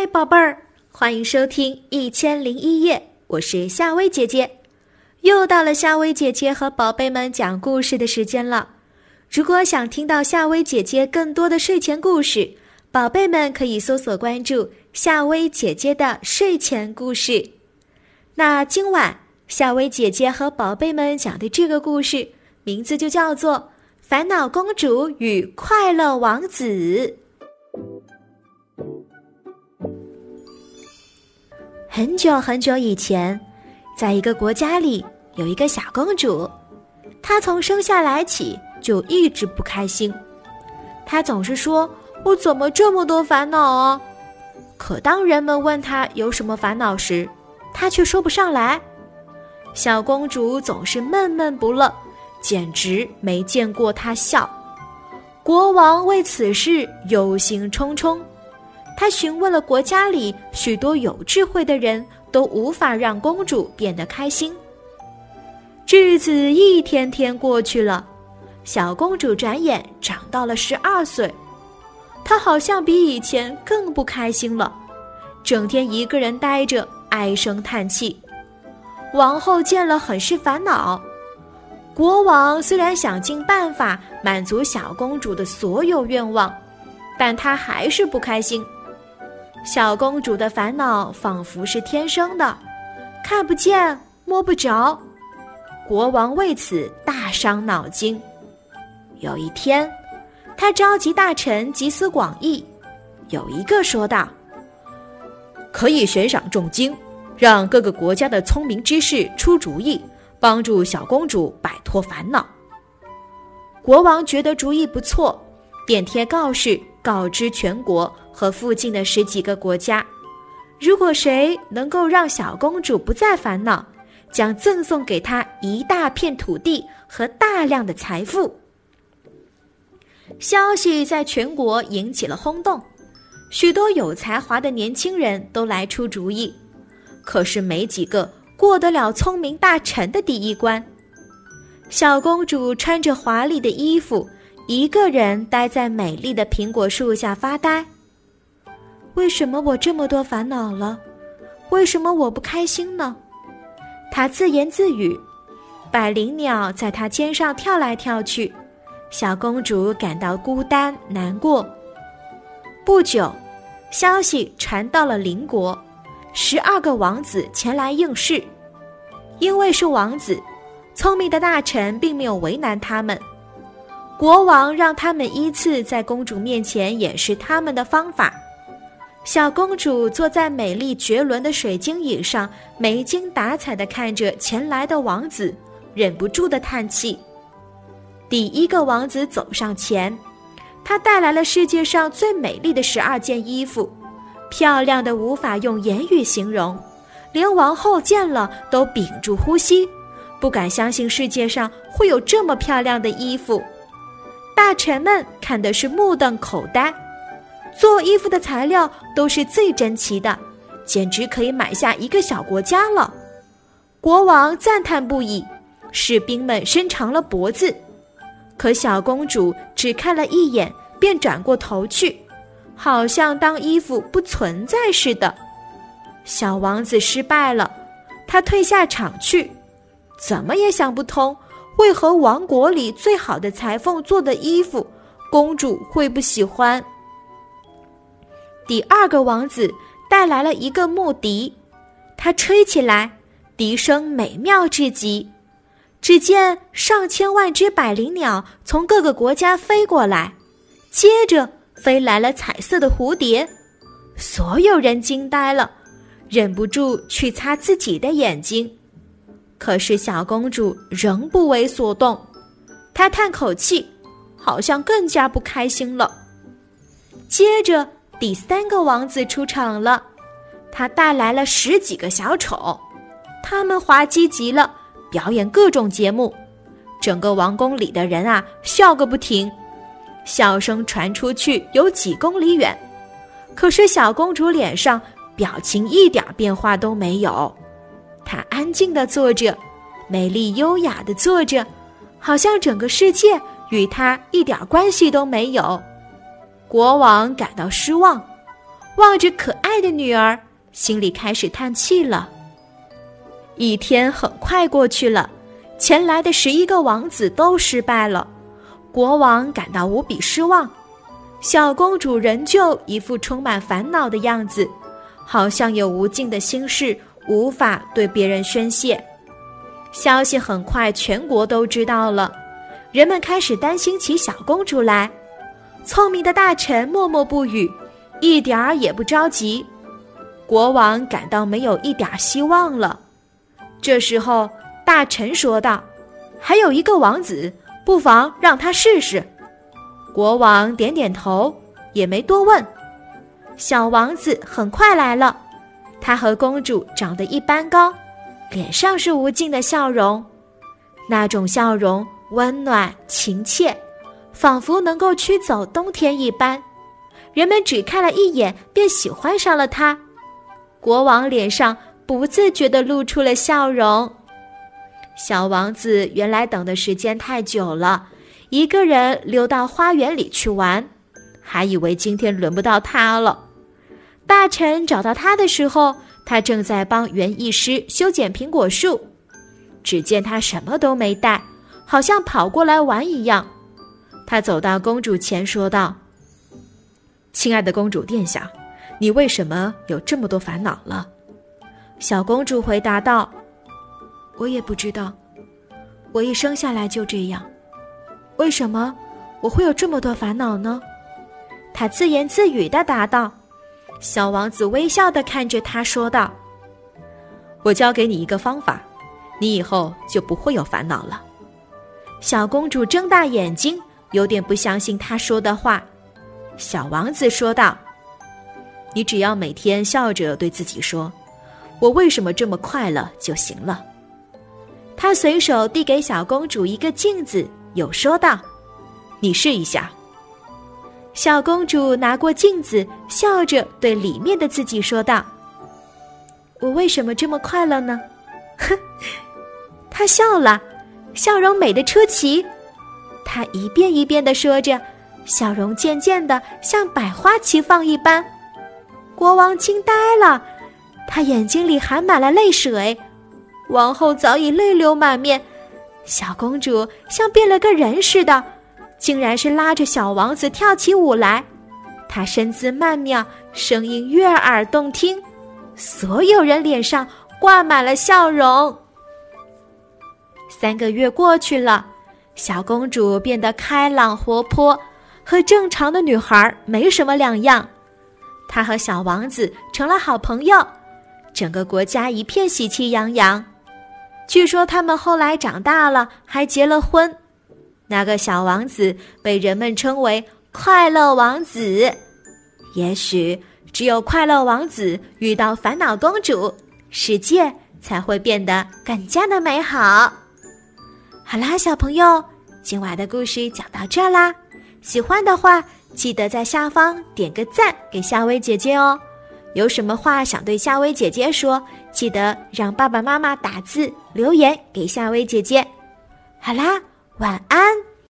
嗨，宝贝儿，欢迎收听《一千零一夜》，我是夏薇姐姐。又到了夏薇姐姐和宝贝们讲故事的时间了。如果想听到夏薇姐姐更多的睡前故事，宝贝们可以搜索关注夏薇姐姐的睡前故事。那今晚夏薇姐姐和宝贝们讲的这个故事，名字就叫做《烦恼公主与快乐王子》。很久很久以前，在一个国家里，有一个小公主。她从生下来起就一直不开心。她总是说：“我怎么这么多烦恼啊？”可当人们问她有什么烦恼时，她却说不上来。小公主总是闷闷不乐，简直没见过她笑。国王为此事忧心忡忡。他询问了国家里许多有智慧的人，都无法让公主变得开心。日子一天天过去了，小公主转眼长到了十二岁，她好像比以前更不开心了，整天一个人呆着，唉声叹气。王后见了很是烦恼。国王虽然想尽办法满足小公主的所有愿望，但她还是不开心。小公主的烦恼仿佛是天生的，看不见摸不着。国王为此大伤脑筋。有一天，他召集大臣集思广益，有一个说道：“可以悬赏重金，让各个国家的聪明之士出主意，帮助小公主摆脱烦恼。”国王觉得主意不错，便贴告示告知全国。和附近的十几个国家，如果谁能够让小公主不再烦恼，将赠送给她一大片土地和大量的财富。消息在全国引起了轰动，许多有才华的年轻人都来出主意，可是没几个过得了聪明大臣的第一关。小公主穿着华丽的衣服，一个人待在美丽的苹果树下发呆。为什么我这么多烦恼了？为什么我不开心呢？他自言自语。百灵鸟在他肩上跳来跳去，小公主感到孤单难过。不久，消息传到了邻国，十二个王子前来应试。因为是王子，聪明的大臣并没有为难他们。国王让他们依次在公主面前演示他们的方法。小公主坐在美丽绝伦的水晶椅上，没精打采的看着前来的王子，忍不住的叹气。第一个王子走上前，他带来了世界上最美丽的十二件衣服，漂亮的无法用言语形容，连王后见了都屏住呼吸，不敢相信世界上会有这么漂亮的衣服。大臣们看的是目瞪口呆。做衣服的材料都是最珍奇的，简直可以买下一个小国家了。国王赞叹不已，士兵们伸长了脖子，可小公主只看了一眼便转过头去，好像当衣服不存在似的。小王子失败了，他退下场去，怎么也想不通，为何王国里最好的裁缝做的衣服，公主会不喜欢。第二个王子带来了一个木笛，他吹起来，笛声美妙至极。只见上千万只百灵鸟从各个国家飞过来，接着飞来了彩色的蝴蝶，所有人惊呆了，忍不住去擦自己的眼睛。可是小公主仍不为所动，她叹口气，好像更加不开心了。接着。第三个王子出场了，他带来了十几个小丑，他们滑稽极了，表演各种节目，整个王宫里的人啊笑个不停，笑声传出去有几公里远。可是小公主脸上表情一点变化都没有，她安静的坐着，美丽优雅的坐着，好像整个世界与她一点关系都没有。国王感到失望，望着可爱的女儿，心里开始叹气了。一天很快过去了，前来的十一个王子都失败了，国王感到无比失望。小公主仍旧一副充满烦恼的样子，好像有无尽的心事无法对别人宣泄。消息很快全国都知道了，人们开始担心起小公主来。聪明的大臣默默不语，一点儿也不着急。国王感到没有一点希望了。这时候，大臣说道：“还有一个王子，不妨让他试试。”国王点点头，也没多问。小王子很快来了，他和公主长得一般高，脸上是无尽的笑容，那种笑容温暖亲切。仿佛能够驱走冬天一般，人们只看了一眼便喜欢上了它。国王脸上不自觉地露出了笑容。小王子原来等的时间太久了，一个人溜到花园里去玩，还以为今天轮不到他了。大臣找到他的时候，他正在帮园艺师修剪苹果树。只见他什么都没带，好像跑过来玩一样。他走到公主前，说道：“亲爱的公主殿下，你为什么有这么多烦恼了？”小公主回答道：“我也不知道，我一生下来就这样。为什么我会有这么多烦恼呢？”她自言自语的答道。小王子微笑的看着她，说道：“我教给你一个方法，你以后就不会有烦恼了。”小公主睁大眼睛。有点不相信他说的话，小王子说道：“你只要每天笑着对自己说‘我为什么这么快乐’就行了。”他随手递给小公主一个镜子，又说道：“你试一下。”小公主拿过镜子，笑着对里面的自己说道：“我为什么这么快乐呢？”哼，他笑了，笑容美得出奇。他一遍一遍地说着，笑容渐渐的像百花齐放一般。国王惊呆了，他眼睛里含满了泪水。王后早已泪流满面，小公主像变了个人似的，竟然是拉着小王子跳起舞来。她身姿曼妙，声音悦耳动听，所有人脸上挂满了笑容。三个月过去了。小公主变得开朗活泼，和正常的女孩没什么两样。她和小王子成了好朋友，整个国家一片喜气洋洋。据说他们后来长大了，还结了婚。那个小王子被人们称为“快乐王子”。也许只有快乐王子遇到烦恼公主，世界才会变得更加的美好。好啦，小朋友，今晚的故事讲到这啦。喜欢的话，记得在下方点个赞给夏薇姐姐哦。有什么话想对夏薇姐姐说，记得让爸爸妈妈打字留言给夏薇姐姐。好啦，晚安。